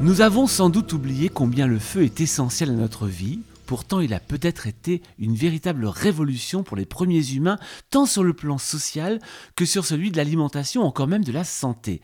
Nous avons sans doute oublié combien le feu est essentiel à notre vie. Pourtant, il a peut-être été une véritable révolution pour les premiers humains, tant sur le plan social que sur celui de l'alimentation, encore même de la santé.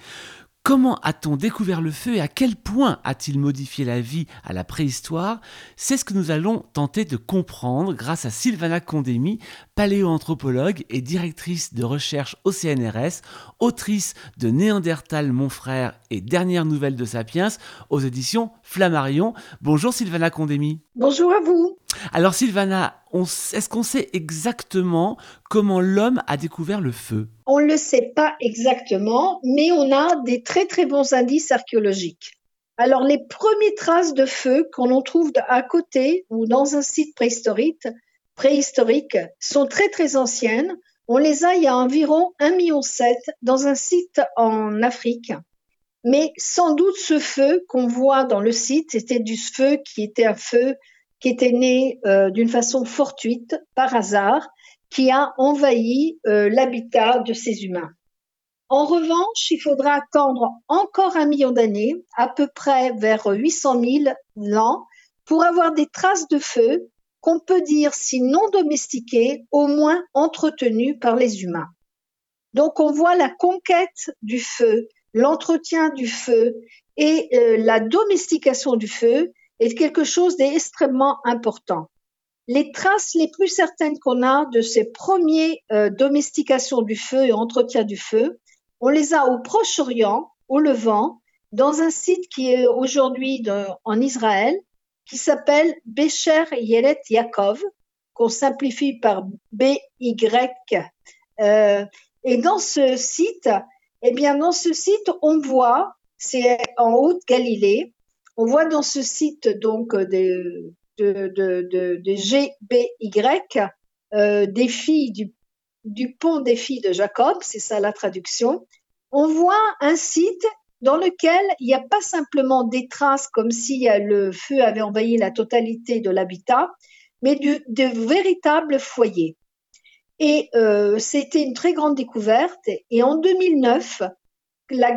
Comment a-t-on découvert le feu et à quel point a-t-il modifié la vie à la préhistoire? C'est ce que nous allons tenter de comprendre grâce à Sylvana Condemi, paléoanthropologue et directrice de recherche au CNRS, autrice de Néandertal, mon frère et Dernière nouvelle de Sapiens aux éditions Flammarion. Bonjour Sylvana Condemi. Bonjour à vous. Alors Sylvana, est-ce qu'on sait exactement comment l'homme a découvert le feu? On ne le sait pas exactement, mais on a des très très bons indices archéologiques. Alors les premières traces de feu qu'on trouve à côté ou dans un site préhistorique, préhistorique sont très très anciennes. On les a il y a environ 1,7 million dans un site en Afrique. Mais sans doute ce feu qu'on voit dans le site, c'était du feu qui était un feu qui était né euh, d'une façon fortuite, par hasard, qui a envahi euh, l'habitat de ces humains. En revanche, il faudra attendre encore un million d'années, à peu près vers 800 000 ans, pour avoir des traces de feu qu'on peut dire, si non domestiquées, au moins entretenues par les humains. Donc on voit la conquête du feu, l'entretien du feu et euh, la domestication du feu est quelque chose d'extrêmement important. Les traces les plus certaines qu'on a de ces premiers euh, domestications du feu et entretien du feu, on les a au Proche-Orient, au Levant, dans un site qui est aujourd'hui en Israël, qui s'appelle Becher Yelet Yaakov, qu'on simplifie par BY. Euh, et dans ce site, eh bien, dans ce site, on voit, c'est en Haute-Galilée, on voit dans ce site donc de, de, GBY euh, des filles du, du pont des filles de Jacob, c'est ça la traduction. On voit un site dans lequel il n'y a pas simplement des traces comme si le feu avait envahi la totalité de l'habitat, mais de véritables foyers. Et euh, c'était une très grande découverte. Et en 2009, la,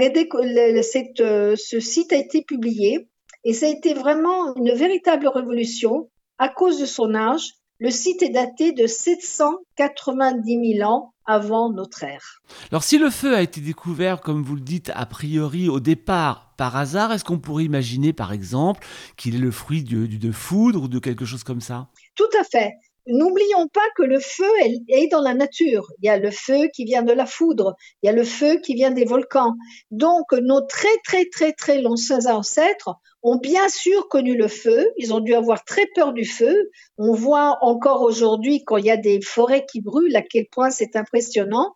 cette, euh, ce site a été publié et ça a été vraiment une véritable révolution à cause de son âge. Le site est daté de 790 000 ans avant notre ère. Alors si le feu a été découvert, comme vous le dites, a priori au départ par hasard, est-ce qu'on pourrait imaginer par exemple qu'il est le fruit de, de foudre ou de quelque chose comme ça? Tout à fait. N'oublions pas que le feu est dans la nature. Il y a le feu qui vient de la foudre, il y a le feu qui vient des volcans. Donc nos très très très très longs ancêtres ont bien sûr connu le feu, ils ont dû avoir très peur du feu. On voit encore aujourd'hui quand il y a des forêts qui brûlent à quel point c'est impressionnant.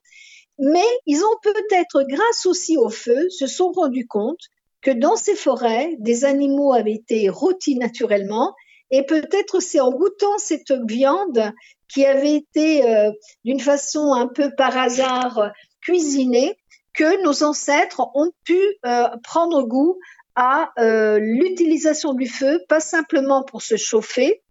Mais ils ont peut-être, grâce aussi au feu, se sont rendus compte que dans ces forêts, des animaux avaient été rôtis naturellement et peut-être c'est en goûtant cette viande qui avait été euh, d'une façon un peu par hasard cuisinée que nos ancêtres ont pu euh, prendre goût à euh, l'utilisation du feu, pas simplement pour se chauffer,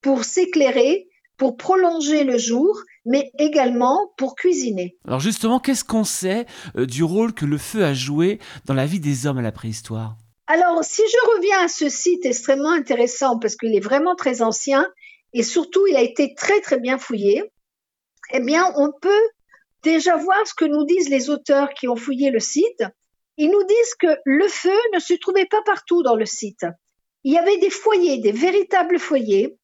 pour s'éclairer, pour prolonger le jour, mais également pour cuisiner. Alors justement, qu'est-ce qu'on sait du rôle que le feu a joué dans la vie des hommes à la préhistoire? Alors, si je reviens à ce site extrêmement intéressant parce qu'il est vraiment très ancien et surtout il a été très très bien fouillé, eh bien, on peut déjà voir ce que nous disent les auteurs qui ont fouillé le site. Ils nous disent que le feu ne se trouvait pas partout dans le site. Il y avait des foyers, des véritables foyers,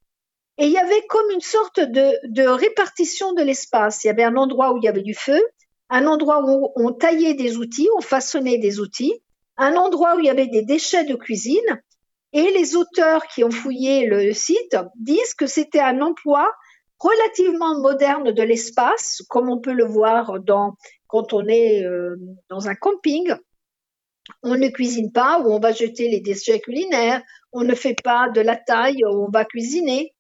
et il y avait comme une sorte de, de répartition de l'espace. Il y avait un endroit où il y avait du feu, un endroit où on taillait des outils, on façonnait des outils, un endroit où il y avait des déchets de cuisine. Et les auteurs qui ont fouillé le site disent que c'était un emploi relativement moderne de l'espace, comme on peut le voir dans, quand on est euh, dans un camping. On ne cuisine pas où on va jeter les déchets culinaires, on ne fait pas de la taille où on va cuisiner.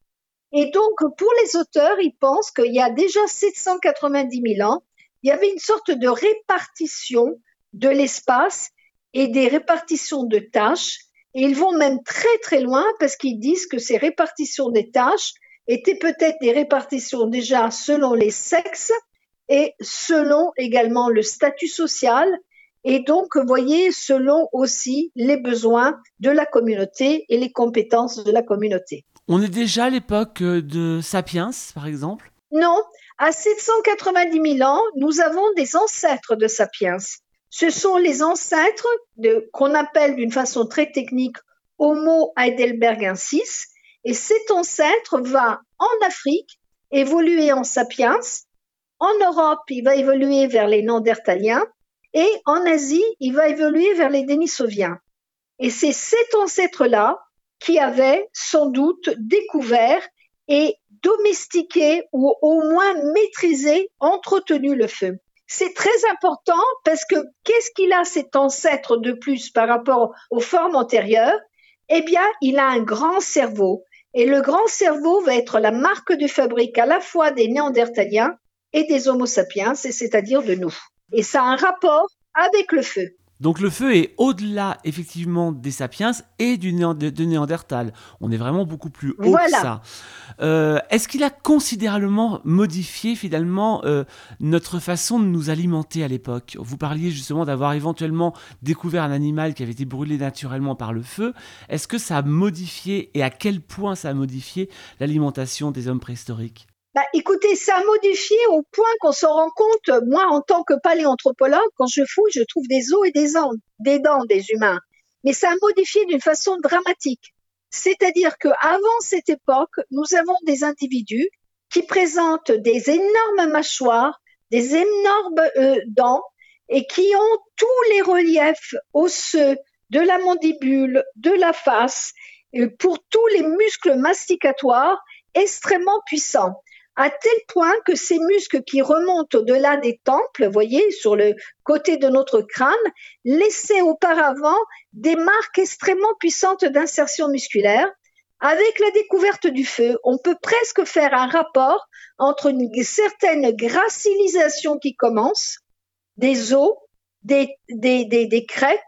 Et donc, pour les auteurs, ils pensent qu'il y a déjà 790 000 ans, il y avait une sorte de répartition de l'espace et des répartitions de tâches. Et ils vont même très très loin parce qu'ils disent que ces répartitions des tâches étaient peut-être des répartitions déjà selon les sexes et selon également le statut social et donc, vous voyez, selon aussi les besoins de la communauté et les compétences de la communauté. On est déjà à l'époque euh, de Sapiens, par exemple? Non, à 790 000 ans, nous avons des ancêtres de Sapiens. Ce sont les ancêtres qu'on appelle d'une façon très technique Homo heidelbergensis, et cet ancêtre va en Afrique évoluer en Sapiens, en Europe, il va évoluer vers les Néandertaliens, et en Asie, il va évoluer vers les Denisoviens. Et c'est cet ancêtre-là qui avait sans doute découvert et domestiqué ou au moins maîtrisé, entretenu le feu. C'est très important parce que qu'est-ce qu'il a cet ancêtre de plus par rapport aux formes antérieures? Eh bien, il a un grand cerveau. Et le grand cerveau va être la marque de fabrique à la fois des Néandertaliens et des Homo sapiens, c'est-à-dire de nous. Et ça a un rapport avec le feu. Donc le feu est au-delà effectivement des sapiens et du de Néandertal. On est vraiment beaucoup plus haut que ça. Euh, est-ce qu'il a considérablement modifié finalement euh, notre façon de nous alimenter à l'époque? Vous parliez justement d'avoir éventuellement découvert un animal qui avait été brûlé naturellement par le feu. Est-ce que ça a modifié et à quel point ça a modifié l'alimentation des hommes préhistoriques? Bah, écoutez, ça a modifié au point qu'on se rend compte, moi en tant que paléanthropologue, quand je fouille, je trouve des os et des, dents, des dents des humains. Mais ça a modifié d'une façon dramatique. C'est-à-dire qu'avant cette époque, nous avons des individus qui présentent des énormes mâchoires, des énormes euh, dents et qui ont tous les reliefs osseux de la mandibule, de la face, euh, pour tous les muscles masticatoires extrêmement puissants à tel point que ces muscles qui remontent au-delà des temples, voyez, sur le côté de notre crâne, laissaient auparavant des marques extrêmement puissantes d'insertion musculaire. Avec la découverte du feu, on peut presque faire un rapport entre une certaine gracilisation qui commence, des os, des, crêtes,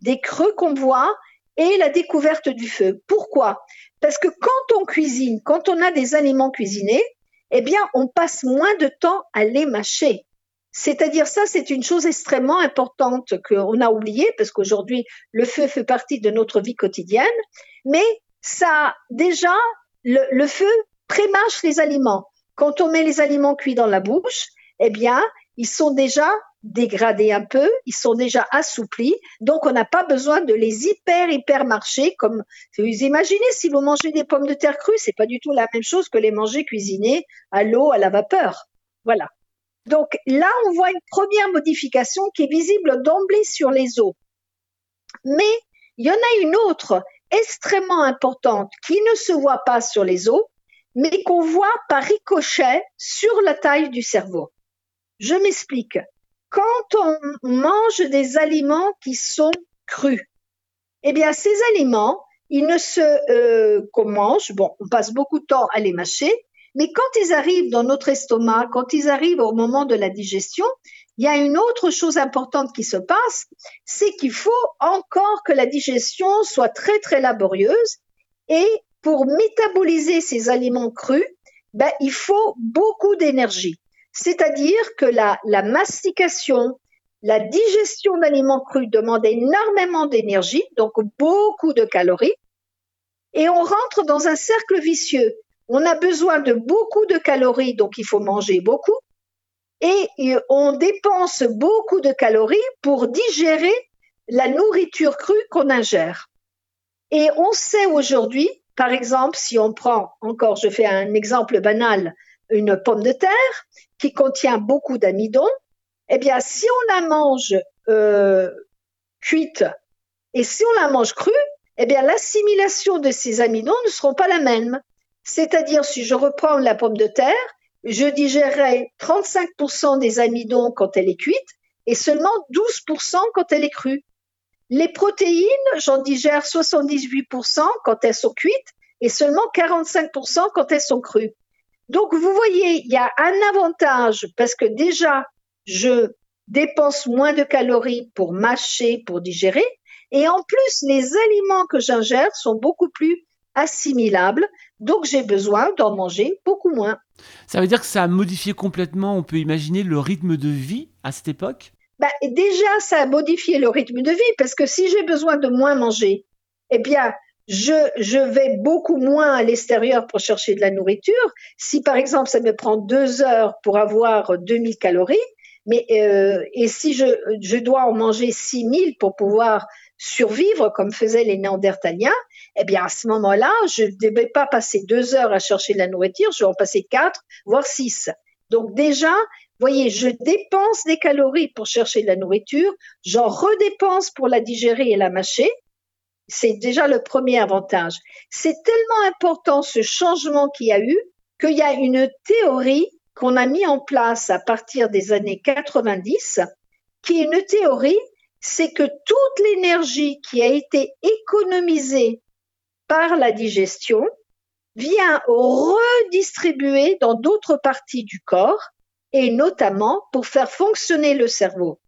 des creux qu'on voit, et la découverte du feu. Pourquoi? Parce que quand on cuisine, quand on a des aliments cuisinés, eh bien, on passe moins de temps à les mâcher. C'est-à-dire ça, c'est une chose extrêmement importante qu'on a oubliée parce qu'aujourd'hui, le feu fait partie de notre vie quotidienne, mais ça, déjà, le, le feu prémâche les aliments. Quand on met les aliments cuits dans la bouche, eh bien, ils sont déjà dégradés un peu, ils sont déjà assouplis, donc on n'a pas besoin de les hyper hyper marcher comme vous imaginez si vous mangez des pommes de terre crues, c'est pas du tout la même chose que les manger cuisinées à l'eau, à la vapeur. Voilà. Donc là, on voit une première modification qui est visible d'emblée sur les os. Mais il y en a une autre extrêmement importante qui ne se voit pas sur les os, mais qu'on voit par ricochet sur la taille du cerveau. Je m'explique quand on mange des aliments qui sont crus, eh bien, ces aliments, ils ne se, euh, qu'on mange, bon, on passe beaucoup de temps à les mâcher, mais quand ils arrivent dans notre estomac, quand ils arrivent au moment de la digestion, il y a une autre chose importante qui se passe, c'est qu'il faut encore que la digestion soit très très laborieuse et pour métaboliser ces aliments crus, ben, il faut beaucoup d'énergie. C'est-à-dire que la, mastication, la digestion d'aliments crus demande énormément d'énergie, donc beaucoup de calories, et on rentre dans un cercle vicieux. On a besoin de beaucoup de calories, donc il faut manger beaucoup, et on dépense beaucoup de calories pour digérer la nourriture crue qu'on ingère. Et on sait aujourd'hui, par exemple, si on prend encore, je fais un exemple banal, une pomme de terre qui contient beaucoup d'amidon, eh bien, si on la mange euh, cuite et si on la mange crue, eh bien, l'assimilation de ces amidons ne seront pas la même. C'est-à-dire, si je reprends la pomme de terre, je digérerai 35% des amidons quand elle est cuite et seulement 12% quand elle est crue. Les protéines, j'en digère 78% quand elles sont cuites et seulement 45% quand elles sont crues. Donc, vous voyez, il y a un avantage parce que déjà, je dépense moins de calories pour mâcher, pour digérer. Et en plus, les aliments que j'ingère sont beaucoup plus assimilables. Donc, j'ai besoin d'en manger beaucoup moins. Ça veut dire que ça a modifié complètement, on peut imaginer, le rythme de vie à cette époque? Bah, déjà, ça a modifié le rythme de vie parce que si j'ai besoin de moins manger, eh bien, je, je vais beaucoup moins à l'extérieur pour chercher de la nourriture. Si par exemple, ça me prend deux heures pour avoir 2000 calories, mais euh, et si je, je dois en manger 6000 pour pouvoir survivre comme faisaient les Néandertaliens, eh bien à ce moment-là, je ne devais pas passer deux heures à chercher de la nourriture, je vais en passer quatre, voire six. Donc déjà, voyez, je dépense des calories pour chercher de la nourriture, j'en redépense pour la digérer et la mâcher. C'est déjà le premier avantage. C'est tellement important ce changement qu'il y a eu qu'il y a une théorie qu'on a mis en place à partir des années 90, qui est une théorie, c'est que toute l'énergie qui a été économisée par la digestion vient redistribuer dans d'autres parties du corps et notamment pour faire fonctionner le cerveau.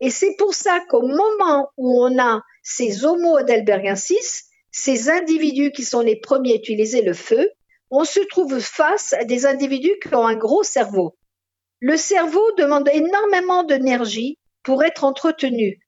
Et c'est pour ça qu'au moment où on a ces homo heidelbergensis, ces individus qui sont les premiers à utiliser le feu, on se trouve face à des individus qui ont un gros cerveau. Le cerveau demande énormément d'énergie pour être entretenu.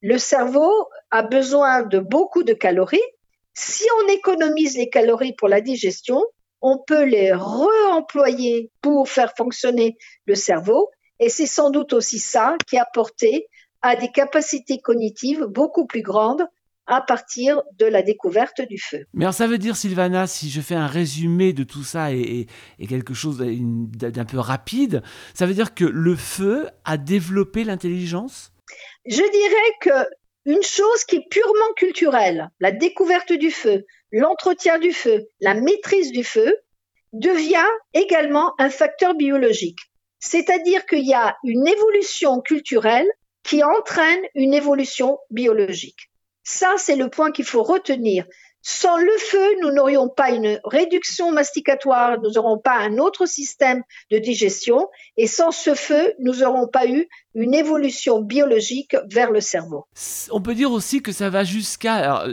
Le cerveau a besoin de beaucoup de calories. Si on économise les calories pour la digestion, on peut les réemployer pour faire fonctionner le cerveau. Et c'est sans doute aussi ça qui a porté à des capacités cognitives beaucoup plus grandes à partir de la découverte du feu. Mais alors ça veut dire, Sylvana, si je fais un résumé de tout ça et, quelque chose d'un peu rapide, ça veut dire que le feu a développé l'intelligence? Je dirais que une chose qui est purement culturelle, la découverte du feu, l'entretien du feu, la maîtrise du feu, devient également un facteur biologique. C'est-à-dire qu'il y a une évolution culturelle qui entraîne une évolution biologique. Ça, c'est le point qu'il faut retenir. Sans le feu, nous n'aurions pas une réduction masticatoire, nous n'aurons pas un autre système de digestion, et sans ce feu, nous n'aurons pas eu une évolution biologique vers le cerveau. On peut dire aussi que ça va jusqu'à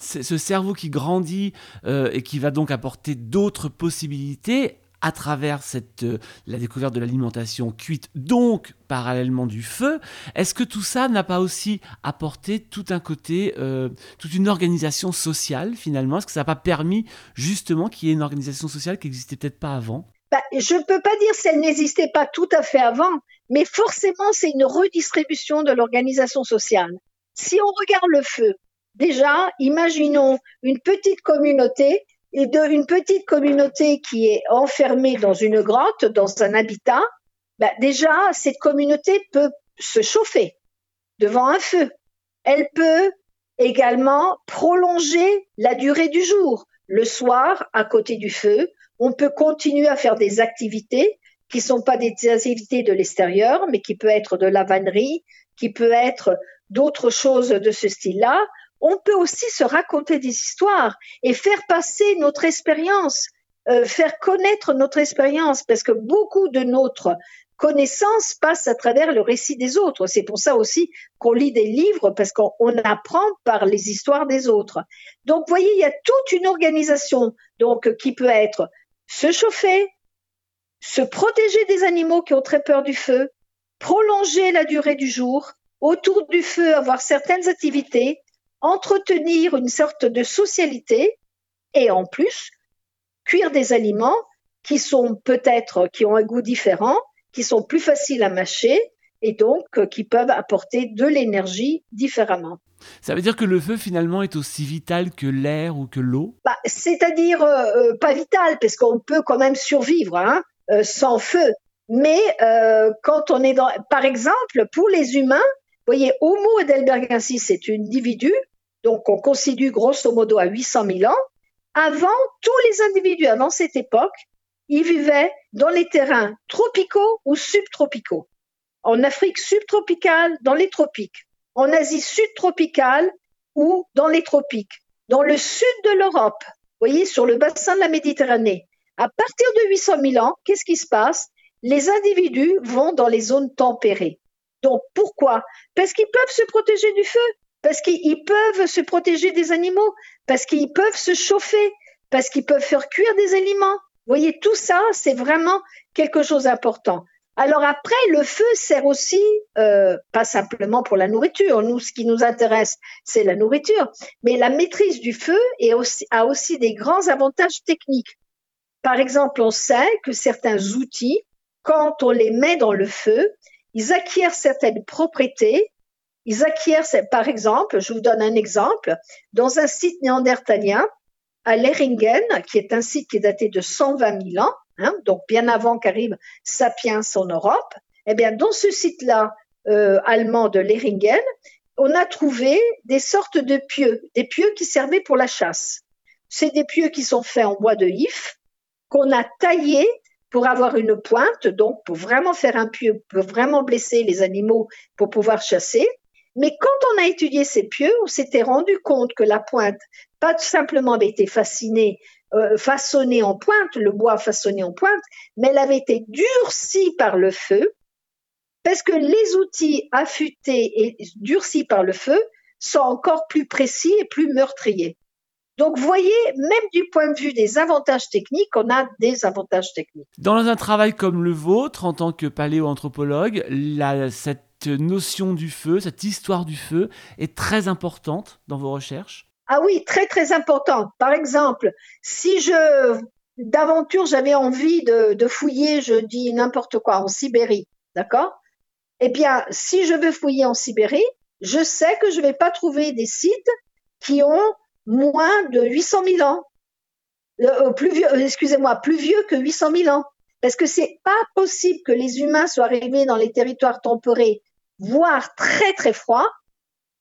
ce cerveau qui grandit euh, et qui va donc apporter d'autres possibilités à travers cette, euh, la découverte de l'alimentation cuite, donc parallèlement du feu, est-ce que tout ça n'a pas aussi apporté tout un côté, euh, toute une organisation sociale finalement? Est-ce que ça n'a pas permis justement qu'il y ait une organisation sociale qui n'existait peut-être pas avant? Bah, Je ne peux pas dire si elle n'existait pas tout à fait avant, mais forcément c'est une redistribution de l'organisation sociale. Si on regarde le feu, déjà, imaginons une petite communauté et d'une petite communauté qui est enfermée dans une grotte, dans un habitat, bah déjà, cette communauté peut se chauffer devant un feu. Elle peut également prolonger la durée du jour. Le soir, à côté du feu, on peut continuer à faire des activités qui sont pas des activités de l'extérieur, mais qui peut être de la vannerie, qui peut être d'autres choses de ce style-là on peut aussi se raconter des histoires et faire passer notre expérience, euh, faire connaître notre expérience, parce que beaucoup de notre connaissance passe à travers le récit des autres. C'est pour ça aussi qu'on lit des livres, parce qu'on apprend par les histoires des autres. Donc, voyez, il y a toute une organisation donc qui peut être se chauffer, se protéger des animaux qui ont très peur du feu, prolonger la durée du jour, autour du feu avoir certaines activités, entretenir une sorte de socialité et en plus cuire des aliments qui sont peut-être, qui ont un goût différent, qui sont plus faciles à mâcher et donc euh, qui peuvent apporter de l'énergie différemment. Ça veut dire que le feu finalement est aussi vital que l'air ou que l'eau? Bah, C'est-à-dire euh, euh, pas vital parce qu'on peut quand même survivre hein, sans feu. Mais quand on est dans, par exemple, pour les humains, vous voyez, Homo heidelbergensis, c'est un individu donc on considère grosso modo à 800 000 ans, avant, tous les individus avant cette époque, ils vivaient dans les terrains tropicaux ou subtropicaux. En Afrique subtropicale, dans les tropiques. En Asie subtropicale ou dans les tropiques. Dans le sud de l'Europe, vous voyez, sur le bassin de la Méditerranée. À partir de 800 000 ans, qu'est-ce qui se passe? Les individus vont dans les zones tempérées. Donc pourquoi? Parce qu'ils peuvent se protéger du feu parce qu'ils peuvent se protéger des animaux, parce qu'ils peuvent se chauffer, parce qu'ils peuvent faire cuire des aliments. Vous voyez, tout ça, c'est vraiment quelque chose d'important. Alors après, le feu sert aussi, euh, pas simplement pour la nourriture. Nous, ce qui nous intéresse, c'est la nourriture. Mais la maîtrise du feu a aussi des grands avantages techniques. Par exemple, on sait que certains outils, quand on les met dans le feu, ils acquièrent certaines propriétés. Ils acquièrent, par exemple, je vous donne un exemple, dans un site néandertalien, à Leringen, qui est un site qui est daté de 120 000 ans, hein, donc bien avant qu'arrive Sapiens en Europe, eh bien, dans ce site-là euh, allemand de Leringen, on a trouvé des sortes de pieux, des pieux qui servaient pour la chasse. C'est des pieux qui sont faits en bois de if, qu'on a taillés pour avoir une pointe, donc pour vraiment faire un pieu, pour vraiment blesser les animaux pour pouvoir chasser. Mais quand on a étudié ces pieux, on s'était rendu compte que la pointe, pas simplement avait été euh, façonnée en pointe, le bois façonné en pointe, mais elle avait été durcie par le feu, parce que les outils affûtés et durcis par le feu sont encore plus précis et plus meurtriers. Donc, voyez, même du point de vue des avantages techniques, on a des avantages techniques. Dans un travail comme le vôtre, en tant que paléoanthropologue, cette notion du feu, cette histoire du feu est très importante dans vos recherches Ah oui, très très importante. Par exemple, si je d'aventure j'avais envie de, de, fouiller, je dis n'importe quoi, en Sibérie, d'accord? Eh bien, si je veux fouiller en Sibérie, je sais que je ne vais pas trouver des sites qui ont moins de 800 000 ans. Euh, plus vieux, euh, excusez-moi, plus vieux que 800 000 ans. Parce que c'est pas possible que les humains soient arrivés dans les territoires tempérés, voire très très froids,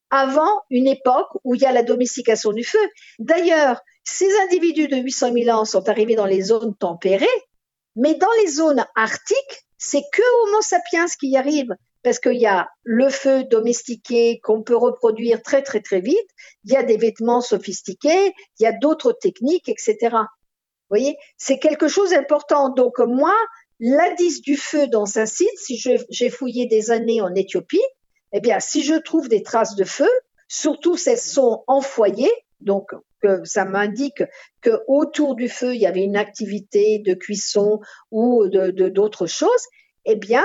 avant une époque où il y a la domestication du feu. D'ailleurs, ces individus de 800 000 ans sont arrivés dans les zones tempérées, mais dans les zones arctiques, c'est que Homo sapiens qui y arrive parce qu'il y a le feu domestiqué qu'on peut reproduire très très très vite, il y a des vêtements sophistiqués, il y a d'autres techniques, etc. Voyez, c'est quelque chose d'important. Donc moi, l'indice du feu dans un site, si j'ai fouillé des années en Éthiopie, eh bien, si je trouve des traces de feu, surtout si elles sont en foyer, donc que ça m'indique que autour du feu il y avait une activité de cuisson ou de d'autres choses, eh bien,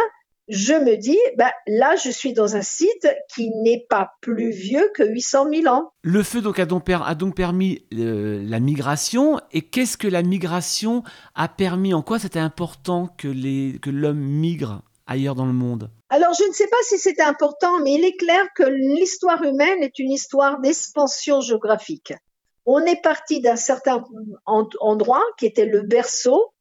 je me dis, ben, là, je suis dans un site qui n'est pas plus vieux que 800 000 ans. Le feu donc, a, donc, permis euh, la migration. Et qu'est-ce que la migration a permis? En quoi c'était important que l'homme migre ailleurs dans le monde? Alors, je ne sais pas si c'était important, mais il est clair que l'histoire humaine est une histoire d'expansion géographique. On est parti d'un certain endroit qui était le berceau,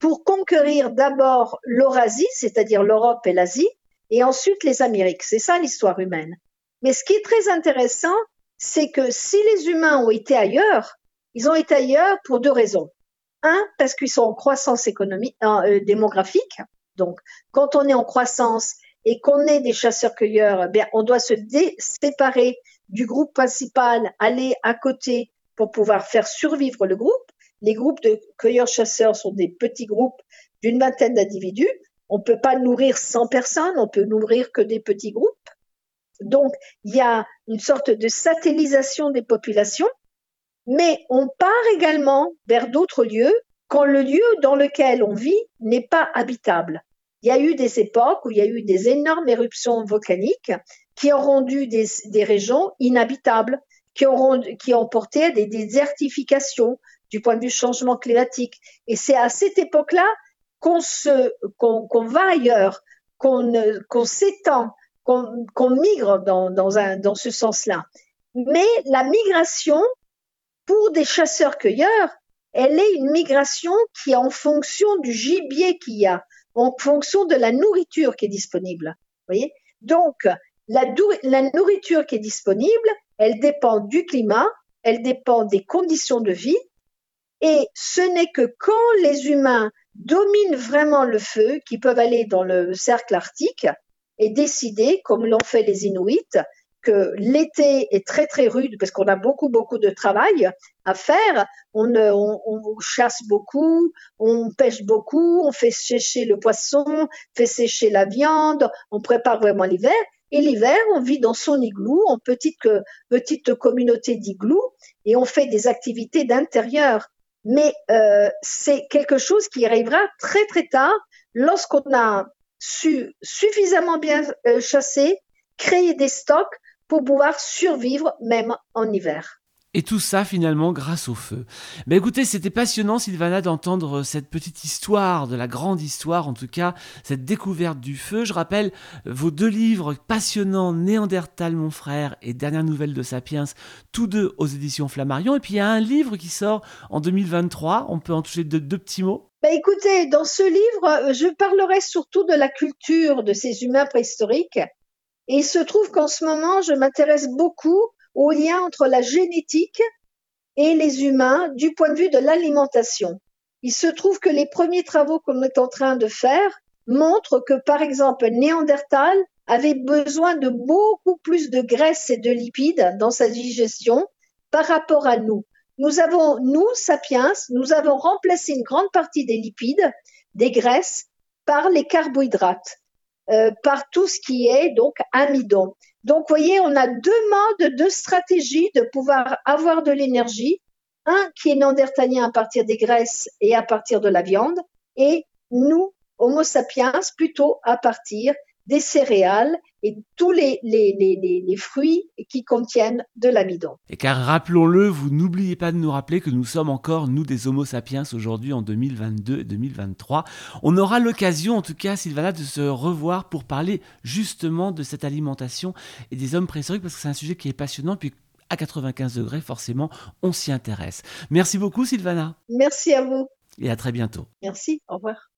pour conquérir d'abord l'Eurasie, c'est-à-dire l'Europe et l'Asie, et ensuite les Amériques. C'est ça l'histoire humaine. Mais ce qui est très intéressant, c'est que si les humains ont été ailleurs, ils ont été ailleurs pour deux raisons. Un, parce qu'ils sont en croissance économique, euh, démographique. Donc, quand on est en croissance et qu'on est des chasseurs-cueilleurs, eh on doit se séparer du groupe principal, aller à côté pour pouvoir faire survivre le groupe. Les groupes de cueilleurs-chasseurs sont des petits groupes d'une vingtaine d'individus. On ne peut pas nourrir 100 personnes, on peut nourrir que des petits groupes. Donc, il y a une sorte de satellisation des populations, mais on part également vers d'autres lieux quand le lieu dans lequel on vit n'est pas habitable. Il y a eu des époques où il y a eu des énormes éruptions volcaniques qui ont rendu des, régions inhabitables, qui ont, qui ont porté à des désertifications, du point de vue changement climatique. Et c'est à cette époque-là qu'on se, qu'on, va ailleurs, qu'on, qu'on s'étend, qu'on, qu'on migre dans, dans, un, dans ce sens-là. Mais la migration, pour des chasseurs-cueilleurs, elle est une migration qui est en fonction du gibier qu'il y a, en fonction de la nourriture qui est disponible. Voyez? Donc, la, la nourriture qui est disponible, elle dépend du climat, elle dépend des conditions de vie, et ce n'est que quand les humains dominent vraiment le feu, qu'ils peuvent aller dans le cercle arctique et décider, comme l'ont fait les Inuits, que l'été est très très rude parce qu'on a beaucoup beaucoup de travail à faire. On, on, chasse beaucoup, on pêche beaucoup, on fait sécher le poisson, fait sécher la viande, on prépare vraiment l'hiver. Et l'hiver, on vit dans son igloo, en petite, petite communauté d'igloo, et on fait des activités d'intérieur mais euh, c'est quelque chose qui arrivera très très tard lorsqu'on a suffisamment bien euh, chassés, créer des stocks pour pouvoir survivre même en hiver. Et tout ça finalement grâce au feu. Ben écoutez, c'était passionnant Sylvana d'entendre cette petite histoire, de la grande histoire en tout cas, cette découverte du feu. Je rappelle vos deux livres passionnants, Néandertal mon frère et Dernière nouvelle de Sapiens, tous deux aux éditions Flammarion. Et puis il y a un livre qui sort en 2023, on peut en toucher deux, petits mots? Ben écoutez, dans ce livre, je parlerai surtout de la culture de ces humains préhistoriques. Et il se trouve qu'en ce moment, je m'intéresse beaucoup au lien entre la génétique et les humains du point de vue de l'alimentation. Il se trouve que les premiers travaux qu'on est en train de faire montrent que, par exemple, Néandertal avait besoin de beaucoup plus de graisse et de lipides dans sa digestion par rapport à nous. Nous avons, nous, sapiens, nous avons remplacé une grande partie des lipides, des graisses, par les carbohydrates, euh, par tout ce qui est donc amidon. Donc, vous voyez, on a deux modes, deux stratégies de pouvoir avoir de l'énergie. Un qui est néandertalien à partir des graisses et à partir de la viande, et nous, Homo sapiens, plutôt à partir des céréales et tous les, les, fruits qui contiennent de l'amidon. Et car rappelons-le, vous n'oubliez pas de nous rappeler que nous sommes encore, nous, des Homo sapiens aujourd'hui en 2022 et 2023. On aura l'occasion, en tout cas, Sylvana, de se revoir pour parler justement de cette alimentation et des hommes préhistoriques, parce que c'est un sujet qui est passionnant. Puis à 95 degrés, forcément, on s'y intéresse. Merci beaucoup, Sylvana. Merci à vous. Et à très bientôt. Merci, au revoir.